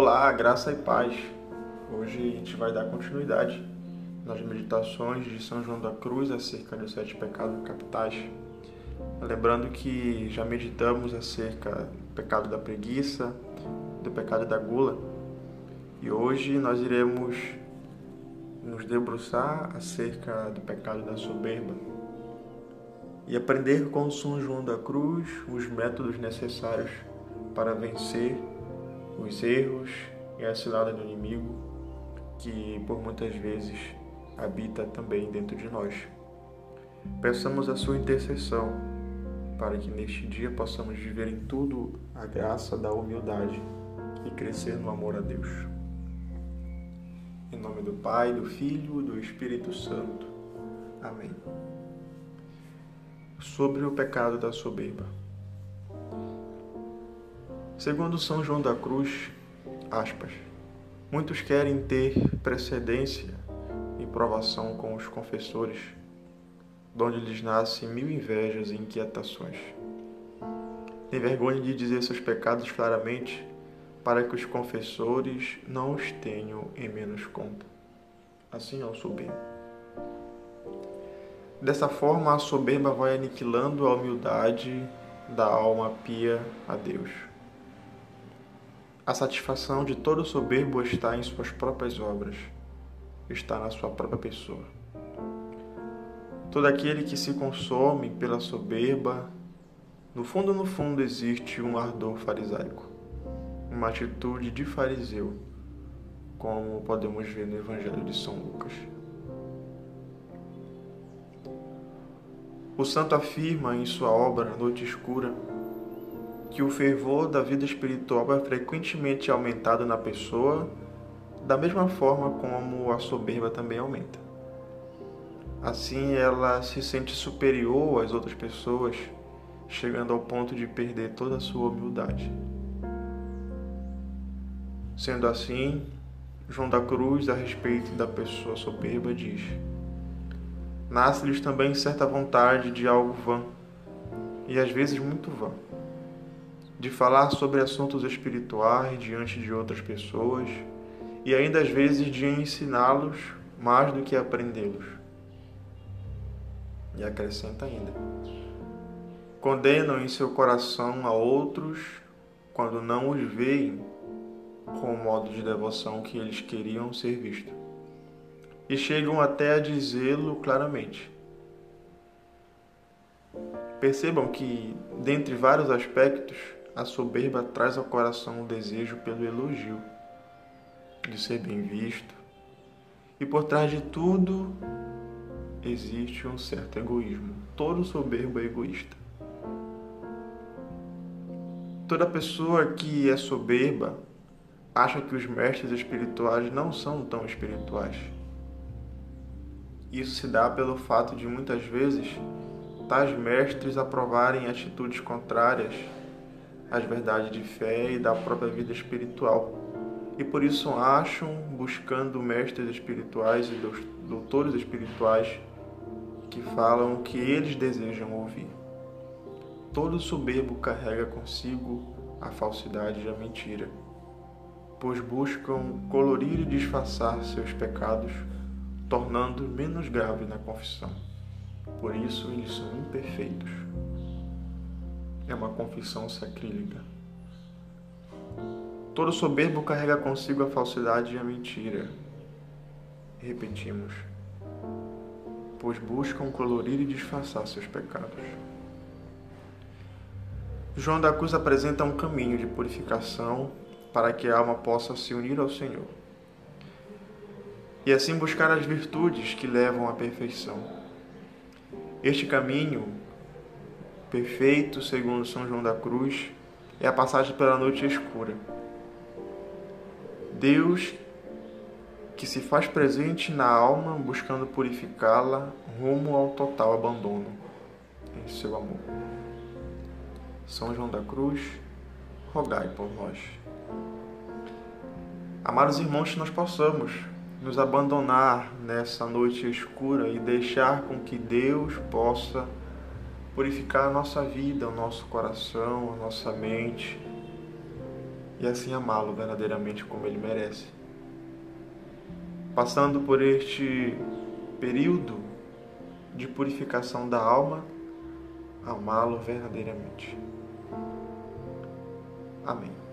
Olá, graça e paz. Hoje a gente vai dar continuidade nas meditações de São João da Cruz acerca dos sete pecados capitais. Lembrando que já meditamos acerca do pecado da preguiça, do pecado da gula, e hoje nós iremos nos debruçar acerca do pecado da soberba e aprender com São João da Cruz os métodos necessários para vencer os erros e a cilada do inimigo que por muitas vezes habita também dentro de nós. Peçamos a sua intercessão para que neste dia possamos viver em tudo a graça da humildade e crescer no amor a Deus. Em nome do Pai, do Filho e do Espírito Santo. Amém. Sobre o pecado da soberba. Segundo São João da Cruz, aspas, muitos querem ter precedência e provação com os confessores, donde lhes nascem mil invejas e inquietações. Tem vergonha de dizer seus pecados claramente, para que os confessores não os tenham em menos conta. Assim é o soberbo. Dessa forma, a soberba vai aniquilando a humildade da alma pia a Deus. A satisfação de todo soberbo está em suas próprias obras, está na sua própria pessoa. Todo aquele que se consome pela soberba, no fundo, no fundo, existe um ardor farisaico, uma atitude de fariseu, como podemos ver no Evangelho de São Lucas. O santo afirma em sua obra Noite Escura que o fervor da vida espiritual é frequentemente aumentado na pessoa, da mesma forma como a soberba também aumenta. Assim, ela se sente superior às outras pessoas, chegando ao ponto de perder toda a sua humildade. Sendo assim, João da Cruz, a respeito da pessoa soberba, diz: Nasce-lhes também certa vontade de algo vã, e às vezes muito vã de falar sobre assuntos espirituais diante de outras pessoas e ainda às vezes de ensiná-los mais do que aprendê-los. E acrescenta ainda: condenam em seu coração a outros quando não os veem com o modo de devoção que eles queriam ser vistos. E chegam até a dizê-lo claramente. Percebam que, dentre vários aspectos, a soberba traz ao coração o desejo pelo elogio, de ser bem visto. E por trás de tudo existe um certo egoísmo. Todo soberbo é egoísta. Toda pessoa que é soberba acha que os mestres espirituais não são tão espirituais. Isso se dá pelo fato de muitas vezes tais mestres aprovarem atitudes contrárias as verdades de fé e da própria vida espiritual. E por isso acham, buscando mestres espirituais e doutores espirituais, que falam o que eles desejam ouvir. Todo soberbo carrega consigo a falsidade e a mentira, pois buscam colorir e disfarçar seus pecados, tornando menos grave na confissão. Por isso eles são imperfeitos é uma confissão sacrílega. Todo soberbo carrega consigo a falsidade e a mentira. Repetimos, pois buscam colorir e disfarçar seus pecados. João da Cruz apresenta um caminho de purificação para que a alma possa se unir ao Senhor e assim buscar as virtudes que levam à perfeição. Este caminho perfeito, segundo São João da Cruz, é a passagem pela noite escura. Deus que se faz presente na alma, buscando purificá-la rumo ao total abandono em seu amor. São João da Cruz, rogai por nós. Amados irmãos, que nós possamos nos abandonar nessa noite escura e deixar com que Deus possa purificar a nossa vida, o nosso coração, a nossa mente, e assim amá-lo verdadeiramente como ele merece. Passando por este período de purificação da alma, amá-lo verdadeiramente. Amém.